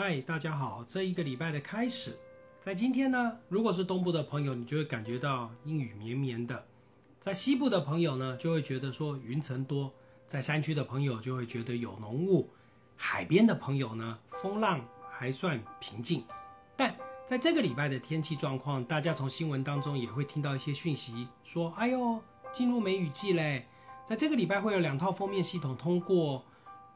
嗨，大家好！这一个礼拜的开始，在今天呢，如果是东部的朋友，你就会感觉到阴雨绵绵的；在西部的朋友呢，就会觉得说云层多；在山区的朋友就会觉得有浓雾；海边的朋友呢，风浪还算平静。但在这个礼拜的天气状况，大家从新闻当中也会听到一些讯息，说：“哎呦，进入梅雨季嘞！”在这个礼拜会有两套封面系统通过，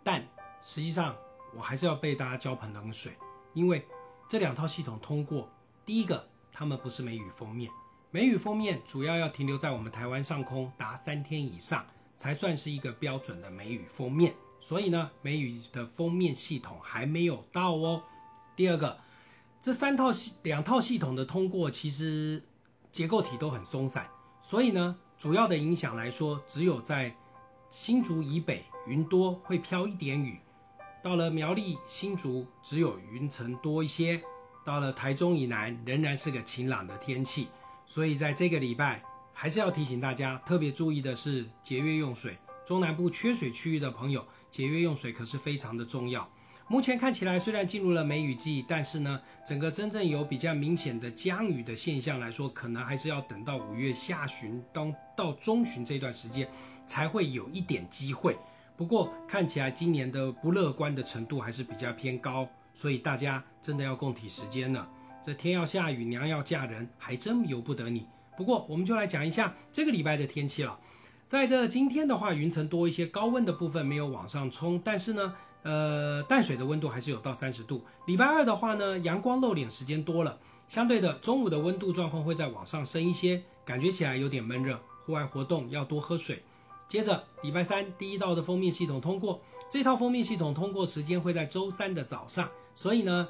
但实际上。我还是要被大家浇盆冷水，因为这两套系统通过，第一个，它们不是梅雨封面，梅雨封面主要要停留在我们台湾上空达三天以上，才算是一个标准的梅雨封面，所以呢，梅雨的封面系统还没有到哦。第二个，这三套系两套系统的通过，其实结构体都很松散，所以呢，主要的影响来说，只有在新竹以北云多会飘一点雨。到了苗栗新竹，只有云层多一些；到了台中以南，仍然是个晴朗的天气。所以在这个礼拜，还是要提醒大家特别注意的是节约用水。中南部缺水区域的朋友，节约用水可是非常的重要。目前看起来，虽然进入了梅雨季，但是呢，整个真正有比较明显的降雨的现象来说，可能还是要等到五月下旬到到中旬这段时间，才会有一点机会。不过看起来今年的不乐观的程度还是比较偏高，所以大家真的要共体时间了。这天要下雨，娘要嫁人，还真由不得你。不过我们就来讲一下这个礼拜的天气了。在这今天的话，云层多一些，高温的部分没有往上冲，但是呢，呃，淡水的温度还是有到三十度。礼拜二的话呢，阳光露脸时间多了，相对的中午的温度状况会再往上升一些，感觉起来有点闷热，户外活动要多喝水。接着礼拜三第一道的封面系统通过，这套封面系统通过时间会在周三的早上，所以呢，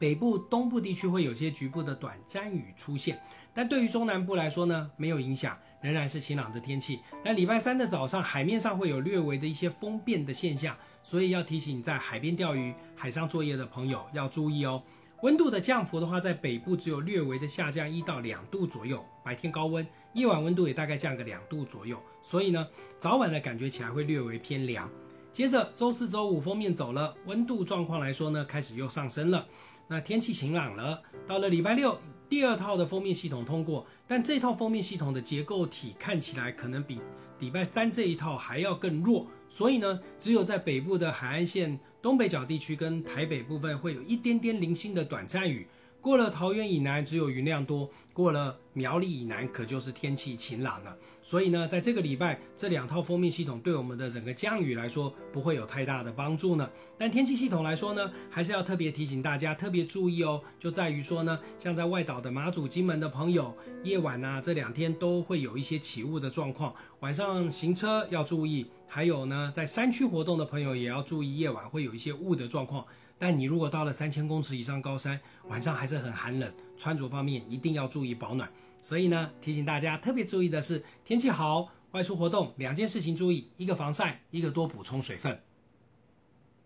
北部、东部地区会有些局部的短暂雨出现，但对于中南部来说呢，没有影响，仍然是晴朗的天气。但礼拜三的早上，海面上会有略微的一些风变的现象，所以要提醒在海边钓鱼、海上作业的朋友要注意哦。温度的降幅的话，在北部只有略微的下降一到两度左右，白天高温，夜晚温度也大概降个两度左右，所以呢，早晚的感觉起来会略微偏凉。接着周四周五封面走了，温度状况来说呢，开始又上升了，那天气晴朗了。到了礼拜六，第二套的封面系统通过，但这套封面系统的结构体看起来可能比礼拜三这一套还要更弱，所以呢，只有在北部的海岸线。东北角地区跟台北部分会有一点点零星的短暂雨，过了桃园以南只有云量多，过了苗栗以南可就是天气晴朗了。所以呢，在这个礼拜，这两套封面系统对我们的整个降雨来说不会有太大的帮助呢。但天气系统来说呢，还是要特别提醒大家特别注意哦，就在于说呢，像在外岛的马祖、金门的朋友，夜晚呢这两天都会有一些起雾的状况，晚上行车要注意。还有呢，在山区活动的朋友也要注意，夜晚会有一些雾的状况。但你如果到了三千公尺以上高山，晚上还是很寒冷，穿着方面一定要注意保暖。所以呢，提醒大家特别注意的是，天气好，外出活动两件事情注意：一个防晒，一个多补充水分。